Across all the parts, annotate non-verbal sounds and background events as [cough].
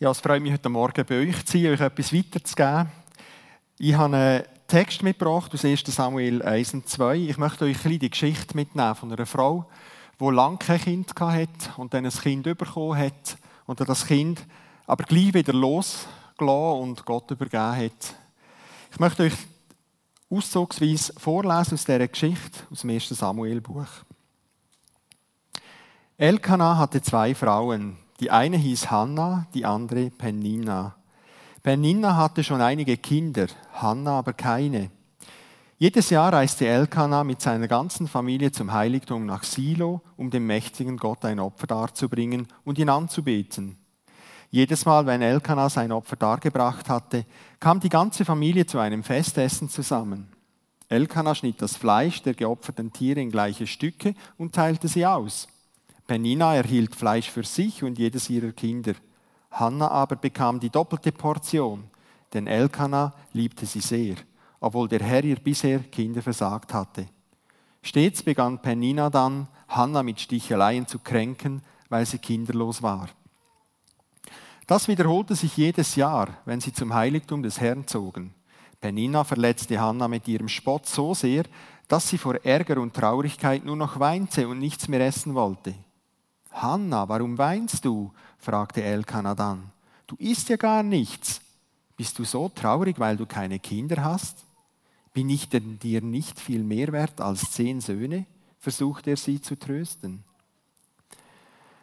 Ja, es freut mich, heute Morgen bei euch zu sein, euch etwas weiterzugeben. Ich habe einen Text mitgebracht aus 1. Samuel 1 und 2. Ich möchte euch ein die Geschichte mitnehmen von einer Frau, die lange kein Kind hatte und dann ein Kind bekommen hat und das Kind aber gleich wieder losgelassen und Gott übergeben hat. Ich möchte euch auszugsweise vorlesen aus dieser Geschichte aus dem 1. Samuel-Buch. Elkanah hatte zwei Frauen. Die eine hieß Hannah, die andere Penina. Penina hatte schon einige Kinder, Hannah aber keine. Jedes Jahr reiste Elkanah mit seiner ganzen Familie zum Heiligtum nach Silo, um dem mächtigen Gott ein Opfer darzubringen und ihn anzubeten. Jedes Mal, wenn Elkanah sein Opfer dargebracht hatte, kam die ganze Familie zu einem Festessen zusammen. Elkanah schnitt das Fleisch der geopferten Tiere in gleiche Stücke und teilte sie aus. Penina erhielt Fleisch für sich und jedes ihrer Kinder. Hannah aber bekam die doppelte Portion, denn Elkanah liebte sie sehr, obwohl der Herr ihr bisher Kinder versagt hatte. Stets begann Penina dann, Hannah mit Sticheleien zu kränken, weil sie kinderlos war. Das wiederholte sich jedes Jahr, wenn sie zum Heiligtum des Herrn zogen. Penina verletzte Hannah mit ihrem Spott so sehr, dass sie vor Ärger und Traurigkeit nur noch weinte und nichts mehr essen wollte. Hanna, warum weinst du? fragte Elkanah dann. Du isst ja gar nichts. Bist du so traurig, weil du keine Kinder hast? Bin ich denn dir nicht viel mehr wert als zehn Söhne? versuchte er sie zu trösten.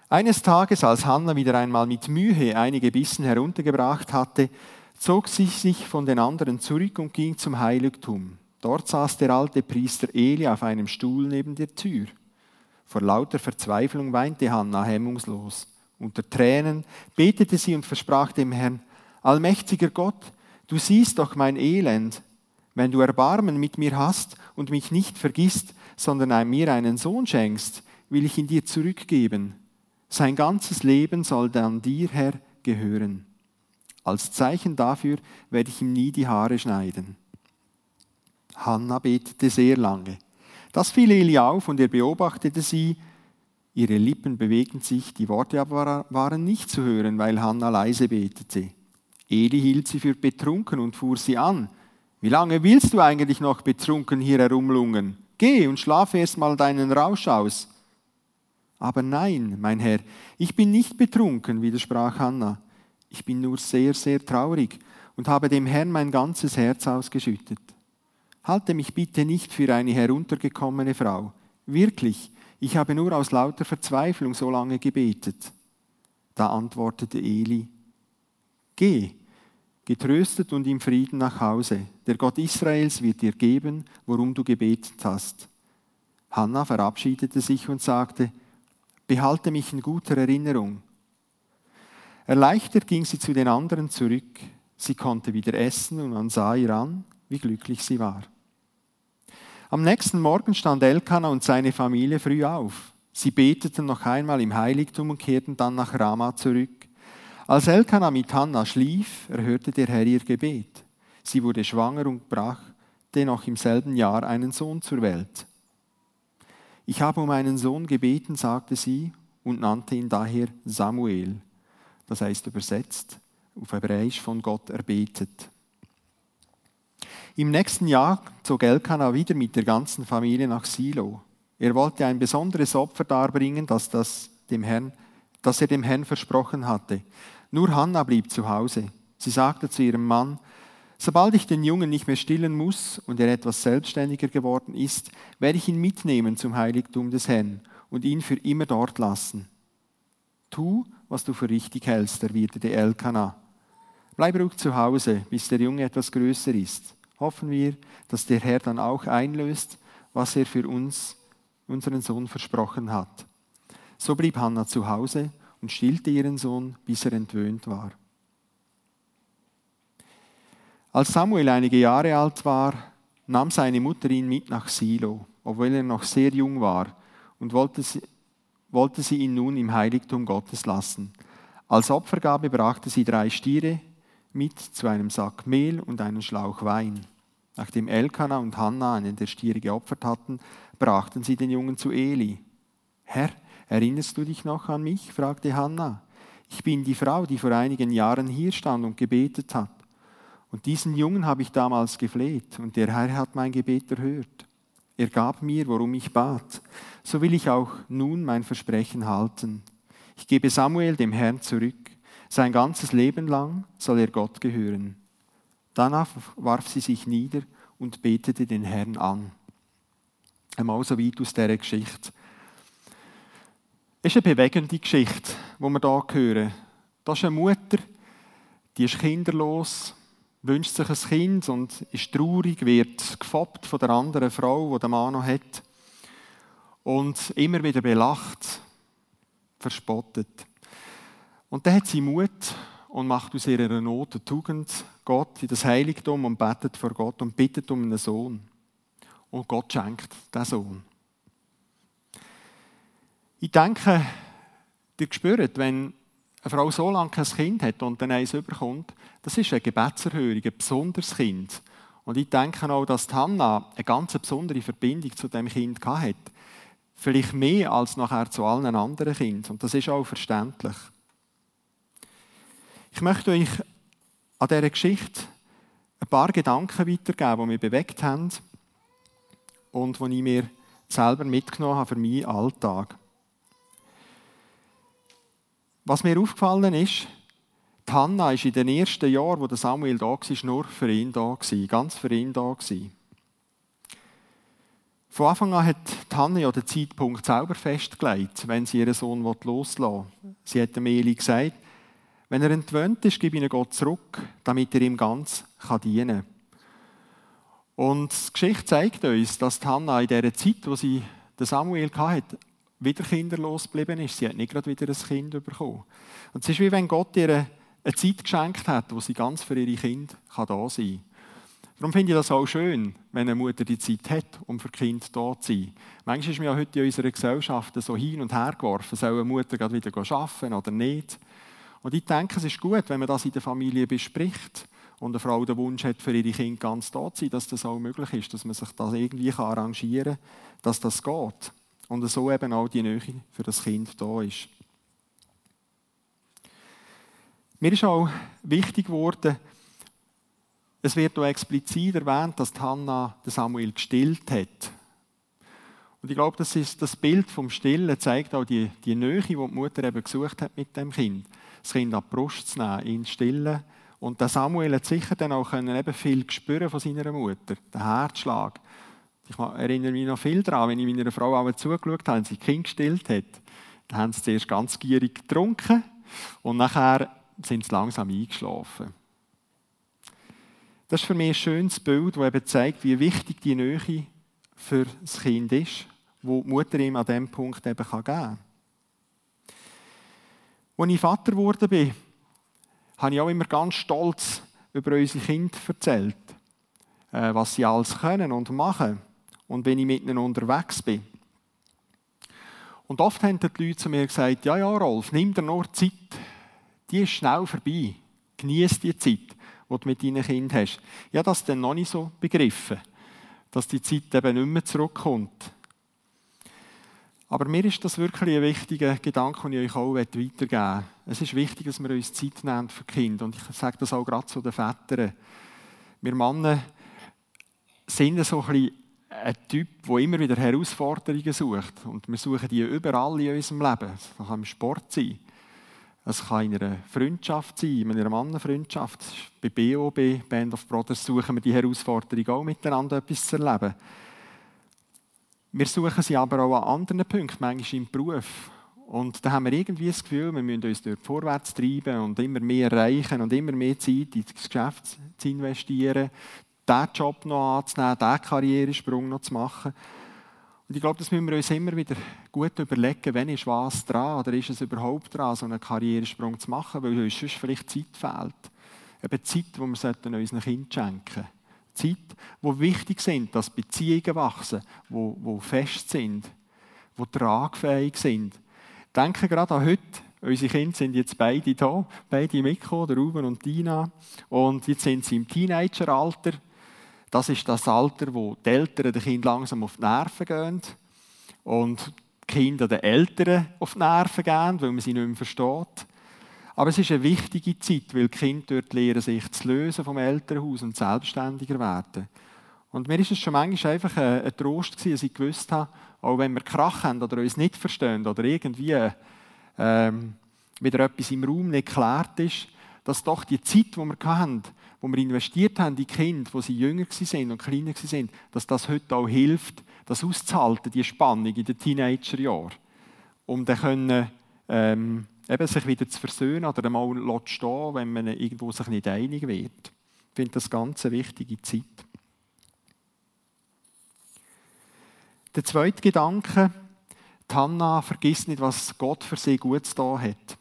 Eines Tages, als Hanna wieder einmal mit Mühe einige Bissen heruntergebracht hatte, zog sie sich von den anderen zurück und ging zum Heiligtum. Dort saß der alte Priester Eli auf einem Stuhl neben der Tür. Vor lauter Verzweiflung weinte Hannah hemmungslos. Unter Tränen betete sie und versprach dem Herrn, Allmächtiger Gott, du siehst doch mein Elend. Wenn du Erbarmen mit mir hast und mich nicht vergisst, sondern mir einen Sohn schenkst, will ich ihn dir zurückgeben. Sein ganzes Leben soll dann dir, Herr, gehören. Als Zeichen dafür werde ich ihm nie die Haare schneiden. Hannah betete sehr lange. Das fiel Eli auf und er beobachtete sie. Ihre Lippen bewegten sich, die Worte aber waren nicht zu hören, weil Hannah leise betete. Eli hielt sie für betrunken und fuhr sie an. Wie lange willst du eigentlich noch betrunken hier herumlungen? Geh und schlafe erst mal deinen Rausch aus. Aber nein, mein Herr, ich bin nicht betrunken, widersprach Hannah. Ich bin nur sehr, sehr traurig und habe dem Herrn mein ganzes Herz ausgeschüttet. Halte mich bitte nicht für eine heruntergekommene Frau. Wirklich, ich habe nur aus lauter Verzweiflung so lange gebetet. Da antwortete Eli, Geh, getröstet und im Frieden nach Hause. Der Gott Israels wird dir geben, worum du gebetet hast. Hannah verabschiedete sich und sagte, Behalte mich in guter Erinnerung. Erleichtert ging sie zu den anderen zurück. Sie konnte wieder essen und man sah ihr an, wie glücklich sie war. Am nächsten Morgen stand Elkanah und seine Familie früh auf. Sie beteten noch einmal im Heiligtum und kehrten dann nach Rama zurück. Als Elkanah mit Hannah schlief, erhörte der Herr ihr Gebet. Sie wurde schwanger und brachte noch im selben Jahr einen Sohn zur Welt. Ich habe um einen Sohn gebeten, sagte sie, und nannte ihn daher Samuel. Das heißt übersetzt, auf Hebräisch von Gott erbetet. Im nächsten Jahr zog Elkanah wieder mit der ganzen Familie nach Silo. Er wollte ein besonderes Opfer darbringen, das, das, dem Herrn, das er dem Herrn versprochen hatte. Nur Hannah blieb zu Hause. Sie sagte zu ihrem Mann, Sobald ich den Jungen nicht mehr stillen muss und er etwas selbstständiger geworden ist, werde ich ihn mitnehmen zum Heiligtum des Herrn und ihn für immer dort lassen. Tu, was du für richtig hältst, erwiderte Elkanah. Bleib ruhig zu Hause, bis der Junge etwas größer ist hoffen wir, dass der Herr dann auch einlöst, was er für uns, unseren Sohn, versprochen hat. So blieb Hannah zu Hause und stillte ihren Sohn, bis er entwöhnt war. Als Samuel einige Jahre alt war, nahm seine Mutter ihn mit nach Silo, obwohl er noch sehr jung war, und wollte sie, wollte sie ihn nun im Heiligtum Gottes lassen. Als Opfergabe brachte sie drei Stiere, mit zu einem Sack Mehl und einen Schlauch Wein. Nachdem Elkanah und Hannah einen der Stiere geopfert hatten, brachten sie den Jungen zu Eli. Herr, erinnerst du dich noch an mich? fragte Hannah. Ich bin die Frau, die vor einigen Jahren hier stand und gebetet hat. Und diesen Jungen habe ich damals gefleht, und der Herr hat mein Gebet erhört. Er gab mir, worum ich bat. So will ich auch nun mein Versprechen halten. Ich gebe Samuel dem Herrn zurück. Sein ganzes Leben lang soll er Gott gehören. Danach warf sie sich nieder und betete den Herrn an. Einmal so weit aus dieser Geschichte. Es ist eine bewegende Geschichte, die wir hier hören. Das ist eine Mutter, die ist kinderlos, wünscht sich ein Kind und ist traurig, wird gefoppt von der anderen Frau, die der Mann noch hat. Und immer wieder belacht, verspottet. Und dann hat sie Mut und macht aus ihrer Not eine Tugend, Gott in das Heiligtum und betet vor Gott und bittet um einen Sohn. Und Gott schenkt den Sohn. Ich denke, ihr spürt, wenn eine Frau so lange kein Kind hat und dann eins überkommt, das ist eine Gebetserhörung, ein besonderes Kind. Und ich denke auch, dass Hannah eine ganz besondere Verbindung zu dem Kind hatte. Vielleicht mehr als nachher zu allen anderen Kindern. Und das ist auch verständlich. Ich möchte euch an dieser Geschichte ein paar Gedanken weitergeben, die mich bewegt haben und die ich mir selber mitgenommen habe für meinen Alltag. Was mir aufgefallen ist, die Hanna in den ersten Jahren, wo Samuel da war, nur für ihn da, ganz für ihn da. Von Anfang an hat Hanna ja den Zeitpunkt selber festgelegt, wenn sie ihren Sohn loslassen will. Sie hat dem Eli gesagt, wenn er entwöhnt ist, gib ihn Gott zurück, damit er ihm ganz dienen kann. Und die Geschichte zeigt uns, dass Hannah in der Zeit, wo sie den Samuel hatte, wieder kinderlos geblieben ist. Sie hat nicht gerade wieder ein Kind bekommen. Und es ist wie wenn Gott ihr eine Zeit geschenkt hat, wo sie ganz für ihre Kinder da sein kann. Darum finde ich das auch schön, wenn eine Mutter die Zeit hat, um für Kind da zu sein. Manchmal ist mir ja heute in unserer Gesellschaft so hin und her geworfen, soll eine Mutter gerade wieder arbeiten oder nicht. Und ich denke, es ist gut, wenn man das in der Familie bespricht und eine Frau den Wunsch hat, für ihre Kinder ganz da zu sein, dass das auch möglich ist, dass man sich das irgendwie arrangieren kann, dass das geht. Und so eben auch die Nähe für das Kind da ist. Mir ist auch wichtig geworden, es wird auch explizit erwähnt, dass Hannah Samuel gestillt hat. Und ich glaube, das, ist das Bild vom Stillen zeigt auch die, die Nähe, die die Mutter eben gesucht hat mit dem Kind das Kind an die Brust zu nehmen, ihn zu stillen. Und der Samuel hat sicher dann auch können eben viel spüren von seiner Mutter, den Herzschlag. Ich erinnere mich noch viel daran, wenn ich meiner Frau auch zugeschaut habe, als sie Kind gestillt hat. Dann haben sie zuerst ganz gierig getrunken und nachher sind sie langsam eingeschlafen. Das ist für mich ein schönes Bild, das eben zeigt, wie wichtig die Nähe für das Kind ist, wo die Mutter ihm an diesem Punkt eben geben kann. Als ich Vater geworden bin, habe ich auch immer ganz stolz über unsere Kinder erzählt, äh, was sie alles können und machen und wenn ich mit ihnen unterwegs bin. Und oft haben die Leute zu mir gesagt, ja, ja, Rolf, nimm dir nur Zeit, die ist schnell vorbei. Genieß die Zeit, die du mit deinen Kindern hast. Ich habe das dann noch nicht so begriffen, dass die Zeit eben nicht mehr zurückkommt. Aber mir ist das wirklich ein wichtiger Gedanke, den ich euch auch weitergeben möchte. Es ist wichtig, dass wir uns Zeit nehmen für Kinder. Und ich sage das auch gerade zu den Vätern. Wir Männer sind so ein ein Typ, der immer wieder Herausforderungen sucht. Und wir suchen die überall in unserem Leben. Es kann im Sport sein. Es kann in einer Freundschaft sein, in einer Mannenfreundschaft. Bei BOB, Band of Brothers, suchen wir die Herausforderung auch miteinander etwas zu erleben. Wir suchen sie aber auch an anderen Punkten, manchmal im Beruf. Und da haben wir irgendwie das Gefühl, wir müssen uns dort vorwärts treiben und immer mehr erreichen und immer mehr Zeit in das Geschäft zu investieren, diesen Job noch anzunehmen, diesen Karrieresprung noch zu machen. Und ich glaube, das müssen wir uns immer wieder gut überlegen, wenn ist was dran oder ist es überhaupt dran, so einen Karrieresprung zu machen, weil uns sonst vielleicht Zeit fehlt. Eben Zeit, die wir unseren Kindern schenken sollten. Zeit, wo wichtig sind, dass Beziehungen wachsen, wo, wo fest sind, wo tragfähig sind. Denke gerade an heute. Unsere Kinder sind jetzt beide da, beide Mikro, der Ruben und Dina. Und jetzt sind sie im Teenageralter. Das ist das Alter, wo die Eltern den Kindern langsam auf die Nerven gehen. Und die Kinder den Eltern auf die Nerven gehen, weil man sie nicht mehr versteht. Aber es ist eine wichtige Zeit, weil die Kinder dort lernen, sich zu lösen vom Elternhaus und selbstständiger werden. Und mir ist es schon manchmal einfach ein, Trost gewesen, dass ich gewusst habe, auch wenn wir Krach haben oder uns nicht verstehen oder irgendwie ähm, wieder etwas im Raum nicht geklärt ist, dass doch die Zeit, die wir hatten, wo wir investiert haben in die Kinder, wo sie jünger sind und kleiner sind, dass das heute auch hilft, das auszuhalten, die Spannung in den Teenagerjahren. Um dann können, ähm, eben sich wieder zu versöhnen oder einmal zu stehen, wenn man irgendwo sich nicht einig wird. Ich finde das ganz eine wichtige Zeit. Der zweite Gedanke, die Hannah vergisst nicht, was Gott für sie Gutes da hat.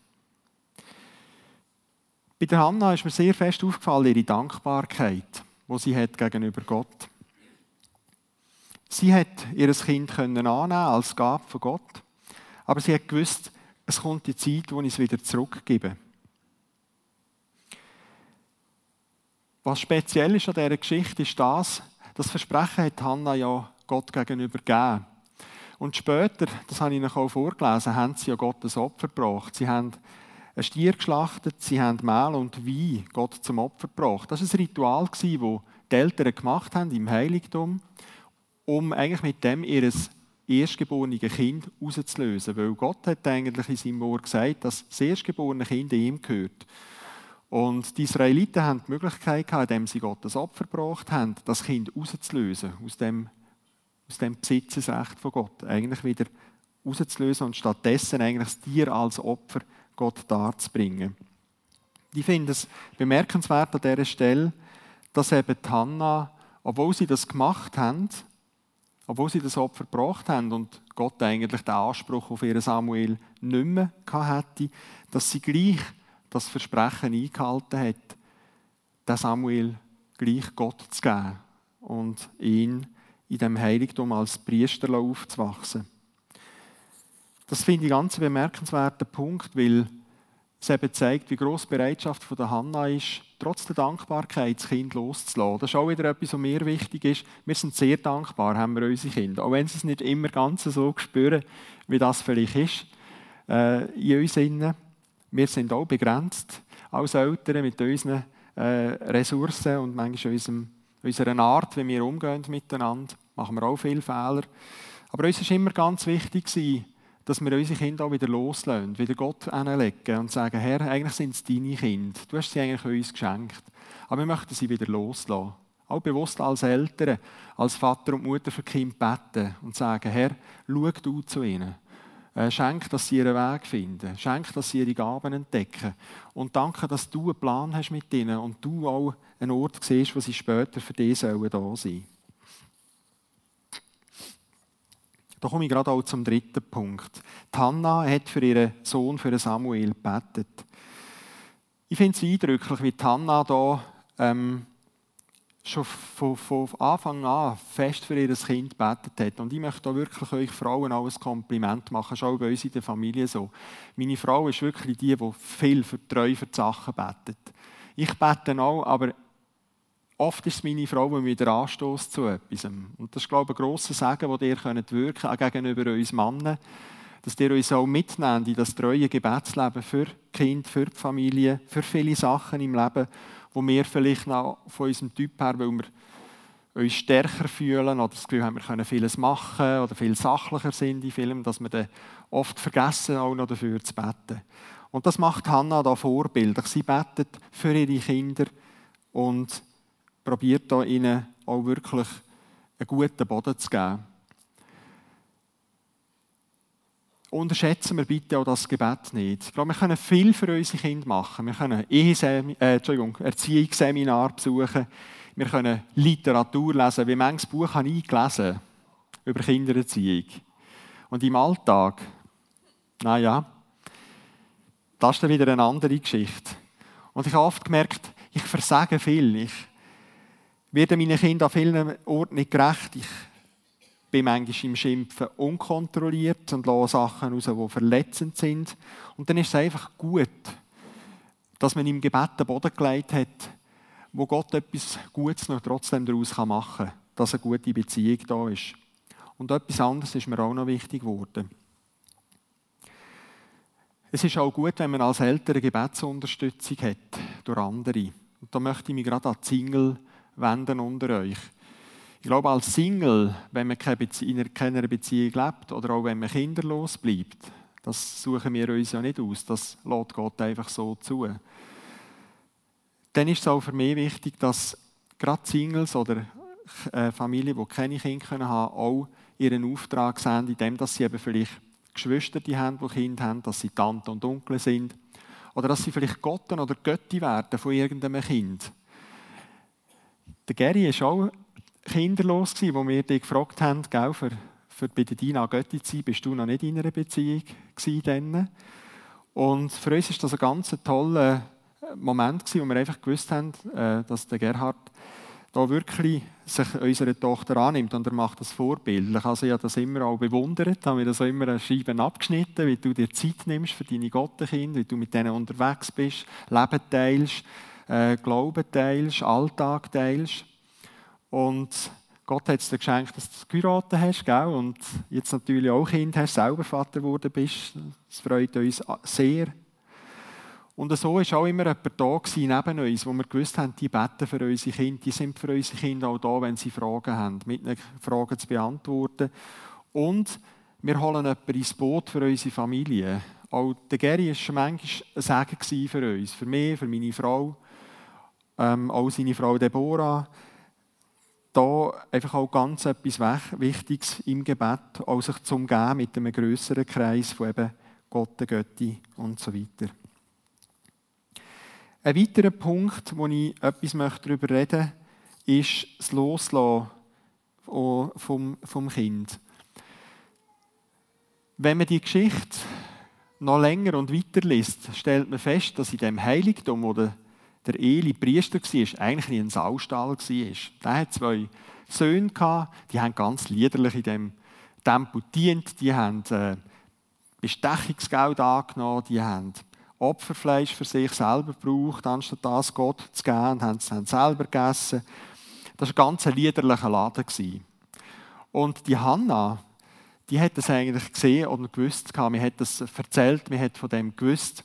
Bei der Hannah ist mir sehr fest aufgefallen, ihre Dankbarkeit, die sie hat gegenüber Gott. Sie hat ihr Kind annehmen als Gabe von Gott, aber sie hat gewusst, es kommt die Zeit, wo ich es wieder zurückgebe. Was speziell ist an dieser Geschichte, ist das, das Versprechen hat Hannah ja Gott gegenüber gegeben. Und später, das habe ich Ihnen auch vorgelesen, haben sie ja Gott ein Opfer gebracht. Sie haben ein Stier geschlachtet, sie haben Mehl und Wein Gott zum Opfer gebracht. Das war ein Ritual, das die Eltern gemacht haben im Heiligtum, um eigentlich mit dem ihr erstgeborene Kind rauszulösen. Weil Gott hat eigentlich in seinem Wort gesagt, dass das erstgeborene Kind ihm gehört. Und die Israeliten haben die Möglichkeit gehabt, indem sie Gott das Opfer gebracht haben, das Kind rauszulösen aus dem, aus dem Besitzesrecht von Gott. Eigentlich wieder rauszulösen und stattdessen eigentlich das Tier als Opfer Gott darzubringen. Ich finde es bemerkenswert an dieser Stelle, dass eben Hannah, obwohl sie das gemacht haben, obwohl sie das Opfer gebracht haben und Gott eigentlich den Anspruch auf ihren Samuel nicht mehr hatte, dass sie gleich das Versprechen eingehalten hat, den Samuel gleich Gott zu geben und ihn in dem Heiligtum als Priester aufzuwachsen. Das finde ich einen ganz bemerkenswerten Punkt, weil es eben zeigt, wie groß die Bereitschaft von der Hanna ist, trotz der Dankbarkeit das Kind loszulassen. Das ist auch wieder etwas, was mir wichtig ist. Wir sind sehr dankbar, haben wir unsere Kinder. Auch wenn sie es nicht immer ganz so spüren, wie das vielleicht ist äh, in uns innen. Wir sind auch begrenzt als Eltern mit unseren äh, Ressourcen und manchmal unserem, unserer Art, wie wir umgehen miteinander. Machen wir auch viele Fehler. Aber uns war immer ganz wichtig, dass wir unsere Kinder auch wieder loslassen, wieder Gott anlegen und sagen, Herr, eigentlich sind es deine Kinder. Du hast sie eigentlich uns geschenkt. Aber wir möchten sie wieder loslassen. Auch bewusst als Eltern, als Vater und Mutter für die Kinder beten und sagen, Herr, schau du zu ihnen. Äh, schenk, dass sie ihren Weg finden. Schenk, dass sie ihre Gaben entdecken. Und danke, dass du einen Plan hast mit ihnen und du auch einen Ort siehst, wo sie später für dich da sein sollen. Da komme ich gerade auch zum dritten Punkt. Die Hanna hat für ihren Sohn, für Samuel, gebetet. Ich finde es eindrücklich, wie die Hanna da ähm, schon von, von, Anfang an fest für ihr Kind gebetet hat. Und ich möchte da wirklich euch Frauen auch ein Kompliment machen, schon bei uns in der Familie so. Meine Frau ist wirklich die, die viel für treu für die Sachen betet. Ich bete auch, aber Oft ist es meine Frau, den Anstoß zu etwas. Und das ist, glaube ich, ein grosser Segen, den ihr wirken könnt, gegenüber uns Männern. Dass ihr uns auch mitnehmt in das treue Gebetsleben für Kinder, für die Familie, für viele Sachen im Leben, wo wir vielleicht noch von unserem Typ her, weil wir uns stärker fühlen oder das Gefühl haben, wir können vieles machen oder viel sachlicher sind in Filmen, dass wir dann oft vergessen, auch noch dafür zu beten. Und das macht Hannah da vorbildlich. Sie betet für ihre Kinder und probiert da ihnen auch wirklich einen guten Boden zu geben. Unterschätzen wir bitte auch das Gebet nicht. Ich glaube, wir können viel für unsere Kinder machen. Wir können Ehesem äh, Erziehungsseminar besuchen. Wir können Literatur lesen. Wie manches Buch habe ich gelesen über Kindererziehung. Und im Alltag, naja, das ist dann wieder eine andere Geschichte. Und ich habe oft gemerkt, ich versage viel. Ich werde meinen Kindern an vielen Orten nicht gerecht. Ich bin manchmal im Schimpfen unkontrolliert und lasse Sachen raus, die verletzend sind. Und dann ist es einfach gut, dass man im Gebet den Boden gelegt hat, wo Gott etwas Gutes noch trotzdem daraus machen kann, dass eine gute Beziehung da ist. Und etwas anderes ist mir auch noch wichtig geworden. Es ist auch gut, wenn man als Eltern Gebetsunterstützung hat durch andere. Und da möchte ich mich gerade an die Single wenden unter euch. Ich glaube, als Single, wenn man in keiner Beziehung lebt oder auch wenn man kinderlos bleibt, das suchen wir uns ja nicht aus, das lädt Gott einfach so zu. Dann ist es auch für mich wichtig, dass gerade Singles oder äh, Familien, die keine Kinder haben können, auch ihren Auftrag sehen, indem sie eben vielleicht Geschwister haben, die Kinder haben, dass sie Tante und Onkel sind. Oder dass sie vielleicht Gotten oder Götti werden von irgendeinem Kind. Der Gary war auch kinderlos, wo wir dich gefragt haben, gell, für, für bei der Dina Götti zu sein, bist du noch nicht in einer Beziehung gewesen. Und für uns war das ein ganz toller Moment, wo wir einfach gewusst haben, äh, dass der Gerhard da wirklich sich unsere Tochter annimmt und er macht das vorbildlich. Also ich habe das immer auch bewundert, habe mir das auch immer ein Scheiben abgeschnitten, wie du dir Zeit nimmst für deine Gottenkinder, wie du mit denen unterwegs bist, Leben teilst, äh, Glauben teilst, Alltag teilst. Und Gott hat es dir geschenkt, dass du geheiratet hast, gell? und jetzt natürlich auch Kind hast, selber Vater geworden bist. Das freut uns sehr. Und so war auch immer jemand da neben uns, wo wir gewusst haben, die beten für unsere Kinder, die sind für unsere Kinder auch da, wenn sie Fragen haben, mit ihnen Fragen zu beantworten. Und wir holen jemanden ins Boot für unsere Familie. Auch der Gary war schon manchmal ein Segen für uns, für mich, für meine Frau, ähm, auch seine Frau Deborah. Da einfach auch ganz etwas Wichtiges im Gebet, auch sich zu umgehen mit einem grösseren Kreis von eben Gott, der Götti und so weiter. Ein weiterer Punkt, wo ich etwas darüber reden möchte, ist das Loslassen vom, vom Kind. Wenn man die Geschichte noch länger und weiter liest, stellt man fest, dass in dem Heiligtum, wo Eli Priester war, eigentlich ein Saustall war. Der hat zwei Söhne, die haben ganz liederlich in dem Tempel gedient, die haben äh, Bestechungsgeld angenommen, die haben Opferfleisch für sich selber gebraucht, anstatt das Gott zu geben, und haben es selber gegessen. Das war ein ganz liederlicher Laden. Und die Hanna, die hat das eigentlich gesehen und gewusst, mir hat das erzählt, mir hat von dem gewusst.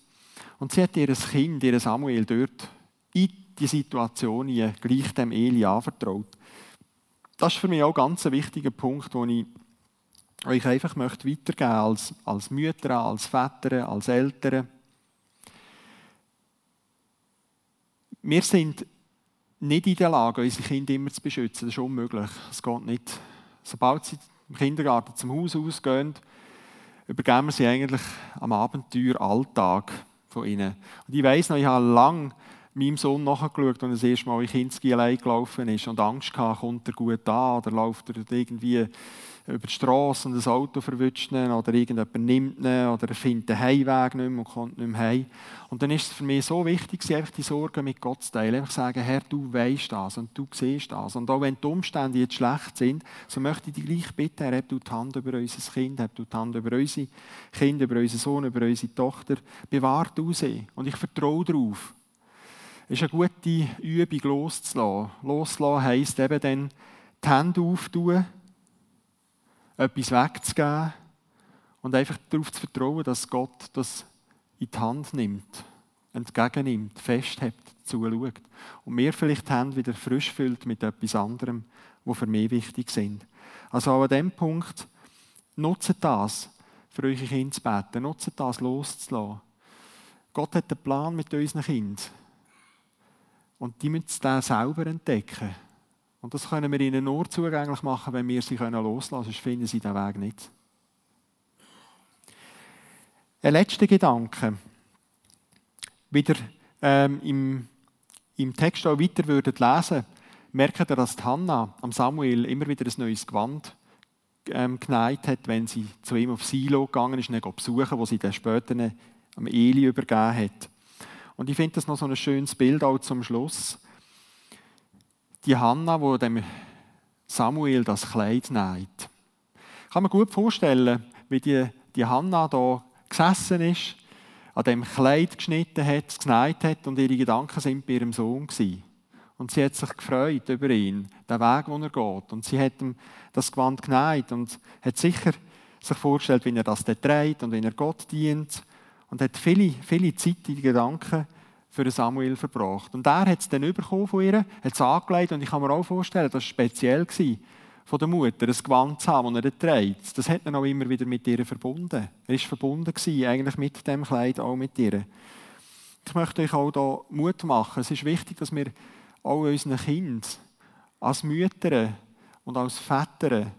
Und sie hat ihr Kind, ihr Samuel, dort in die Situation gleich dem Eli anvertraut. Das ist für mich auch ein ganz wichtiger Punkt, den ich euch einfach möchte weitergeben als, als Mütter, als Väter, als Eltern. Wir sind nicht in der Lage, unsere Kinder immer zu beschützen. Das ist unmöglich. Es geht nicht. Sobald sie im Kindergarten zum Haus ausgehen, übergeben wir sie eigentlich am Abenteuer Alltag von ihnen. Und ich weiss noch, ich habe lange meinem Sohn nachgeschaut, als er das erste Mal in Kinski allein gelaufen ist und Angst hatte, kommt er gut an oder läuft er irgendwie über die Straße und ein Auto verwünscht ihn oder irgendjemand nimmt ihn oder er findet den Heimweg nicht mehr und kommt nicht mehr heim. Und dann ist es für mich so wichtig, einfach die Sorgen mit Gott zu teilen. Einfach sagen, Herr, du weißt das und du siehst das. Und auch wenn die Umstände jetzt schlecht sind, so möchte ich dich gleich bitten, Herr, du die Hand über unser Kind, hab du die Hand über unsere Kinder, über unseren Sohn, über unsere Tochter. Bewahrt du sie. Und ich vertraue darauf. Ist eine gute Übung, loszulassen. Loszulassen heisst eben dann, die Hände auftun, etwas wegzugeben und einfach darauf zu vertrauen, dass Gott das in die Hand nimmt, entgegennimmt, festhebt, zuschaut. Und mir vielleicht die Hände wieder frisch füllt mit etwas anderem, wo für mich wichtig sind. Also an diesem Punkt, nutzt das, für eure Kinder zu beten, nutzt das loszulassen. Gott hat einen Plan mit unseren Kindern. Und die müssen das selber entdecken. Und das können wir ihnen nur zugänglich machen, wenn wir sie loslassen können, sonst finden sie den Weg nicht. Ein letzter Gedanke. Wieder ähm, im, im Text auch weiter würdet lesen, merkt ihr, dass Hannah am Samuel immer wieder ein neues Gewand ähm, geneigt hat, wenn sie zu ihm auf Silo gegangen ist, ihn besuchen, wo sie dann später am Eli übergeben hat. Und ich finde das noch so ein schönes Bild auch zum Schluss die Hanna, wo dem Samuel das Kleid näht. Kann man gut vorstellen, wie die, die Hanna da gesessen ist, an dem Kleid geschnitten hat, genäht hat und ihre Gedanken sind bei ihrem Sohn gewesen. Und sie hat sich gefreut über ihn, den Weg, wo er geht. Und sie hat ihm das Gewand genäht und hat sicher sich vorgestellt, wie er das trägt und wie er Gott dient. Und hat viele, viele Zeit in Gedanken für Samuel verbracht. Und er hat es dann bekommen von ihr, hat es angelegt und ich kann mir auch vorstellen, das war speziell von der Mutter, ein Gewand zu haben, das er trägt. Das hat er auch immer wieder mit ihr verbunden. Er war verbunden eigentlich mit dem Kleid, auch mit ihr. Ich möchte euch auch hier Mut machen. Es ist wichtig, dass wir auch unseren Kindern als Mütter und als Väter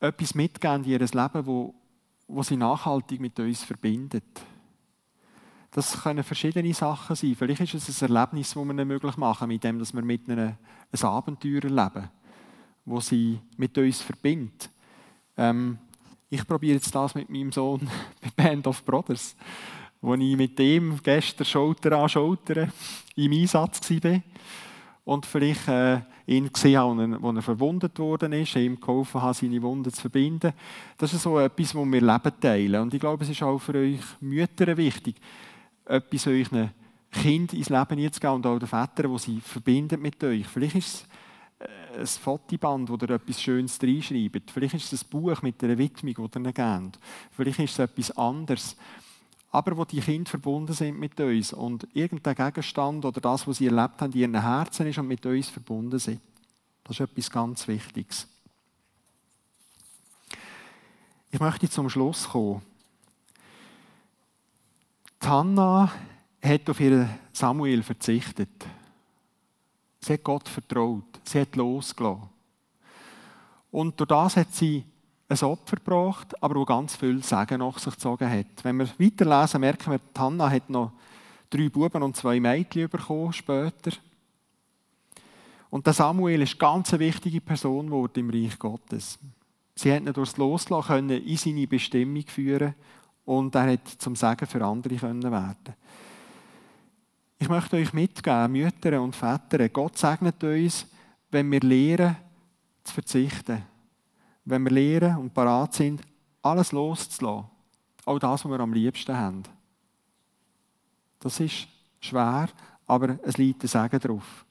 etwas mitgeben in ihr Leben, wo, wo sie nachhaltig mit uns verbindet. Das können verschiedene Sachen sein. Vielleicht ist es ein Erlebnis, das wir möglich machen, mit dem, dass wir mit ihnen ein Abenteuer erleben, wo sie mit uns verbindet. Ähm, ich probiere jetzt das mit meinem Sohn [laughs] bei Band of Brothers wo ich mit dem gestern Schulter an Schulter im Einsatz war und vielleicht äh, ihn gesehen habe, wo er verwundet worden ist, ihm geholfen habe, seine Wunden zu verbinden. Das ist so etwas, wo wir Leben teilen. Und ich glaube, es ist auch für euch Mütter wichtig, etwas euren Kind ins Leben zu geben und auch den Vätern, die sie verbindet mit euch. Vielleicht ist es äh, ein Fotoband, wo ihr etwas Schönes reinschreibt. Vielleicht ist es ein Buch mit einer Widmung, die ihr gebt. Vielleicht ist es etwas anderes aber wo die Kinder verbunden sind mit uns und irgendein Gegenstand oder das, was sie erlebt haben, in ihren Herzen ist und mit uns verbunden sind. Das ist etwas ganz Wichtiges. Ich möchte zum Schluss kommen. Hannah hat auf ihren Samuel verzichtet. Sie hat Gott vertraut. Sie hat losgelassen. Und durch das hat sie ein Opfer gebracht, aber wo ganz viel Segen nach sich gezogen hat. Wenn wir weiterlesen, merken wir, Hannah hat noch drei Buben und zwei Mädchen bekommen später. Und der Samuel ist ganz eine wichtige Person geworden im Reich Gottes. Sie hat ihn durchs Loslassen können in seine Bestimmung führen und er hat zum Segen für andere können werden. Ich möchte euch mitgeben, Mütter und Väter, Gott segnet uns, wenn wir lernen, zu verzichten wenn wir lernen und parat sind, alles loszulassen. Auch das, was wir am liebsten haben. Das ist schwer, aber es liegt ein Segen drauf.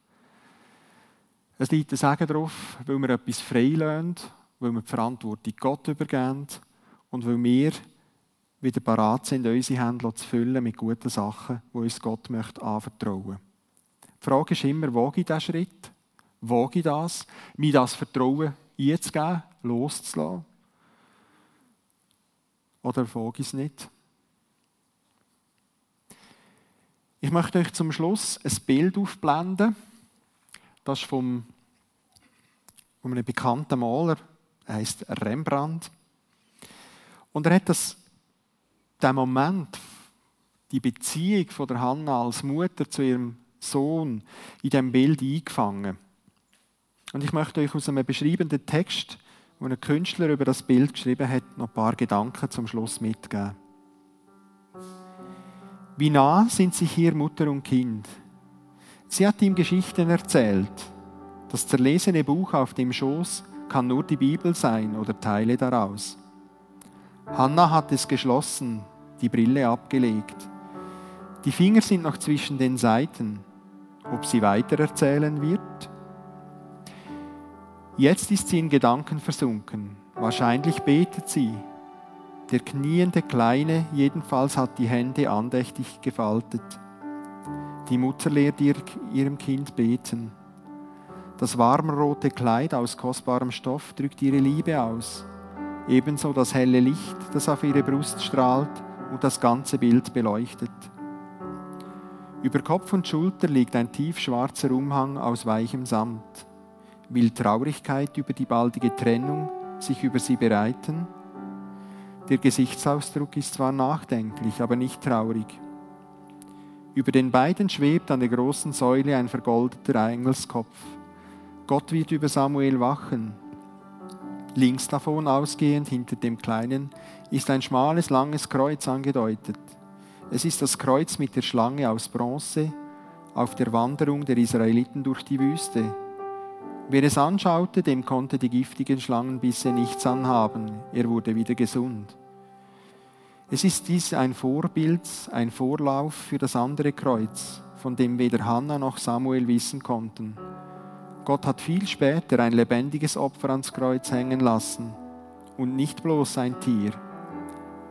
Es liegt ein Segen drauf, weil wir etwas freilassen, weil wir die Verantwortung Gott übergeben und weil wir wieder parat sind, unsere Hände zu füllen mit guten Sachen, die uns Gott möchte anvertrauen. Die Frage ist immer, wage ich diesen Schritt? Wage ich das? Mir das Vertrauen einzugeben, loszulassen? Oder wage ich es nicht? Ich möchte euch zum Schluss ein Bild aufblenden. Das ist vom, von einem bekannten Maler, er heißt Rembrandt. Und er hat das, den Moment, die Beziehung von der Hanna als Mutter zu ihrem Sohn in diesem Bild eingefangen. Und ich möchte euch aus einem beschreibenden Text, wo ein Künstler über das Bild geschrieben hat, noch ein paar Gedanken zum Schluss mitgeben. Wie nah sind sich hier Mutter und Kind? Sie hat ihm Geschichten erzählt. Das zerlesene Buch auf dem Schoß kann nur die Bibel sein oder Teile daraus. Hannah hat es geschlossen, die Brille abgelegt. Die Finger sind noch zwischen den Seiten. Ob sie weitererzählen wird? Jetzt ist sie in Gedanken versunken. Wahrscheinlich betet sie. Der kniende Kleine jedenfalls hat die Hände andächtig gefaltet. Die Mutter lehrt ihr, ihrem Kind beten. Das warmrote Kleid aus kostbarem Stoff drückt ihre Liebe aus. Ebenso das helle Licht, das auf ihre Brust strahlt und das ganze Bild beleuchtet. Über Kopf und Schulter liegt ein tiefschwarzer Umhang aus weichem Samt. Will Traurigkeit über die baldige Trennung sich über sie bereiten? Der Gesichtsausdruck ist zwar nachdenklich, aber nicht traurig. Über den beiden schwebt an der großen Säule ein vergoldeter Engelskopf. Gott wird über Samuel wachen. Links davon ausgehend, hinter dem Kleinen, ist ein schmales, langes Kreuz angedeutet. Es ist das Kreuz mit der Schlange aus Bronze auf der Wanderung der Israeliten durch die Wüste. Wer es anschaute, dem konnte die giftigen Schlangenbisse nichts anhaben. Er wurde wieder gesund. Es ist dies ein Vorbild, ein Vorlauf für das andere Kreuz, von dem weder Hannah noch Samuel wissen konnten. Gott hat viel später ein lebendiges Opfer ans Kreuz hängen lassen und nicht bloß ein Tier.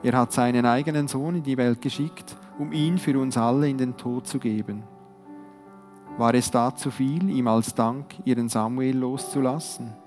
Er hat seinen eigenen Sohn in die Welt geschickt, um ihn für uns alle in den Tod zu geben. War es da zu viel, ihm als Dank ihren Samuel loszulassen?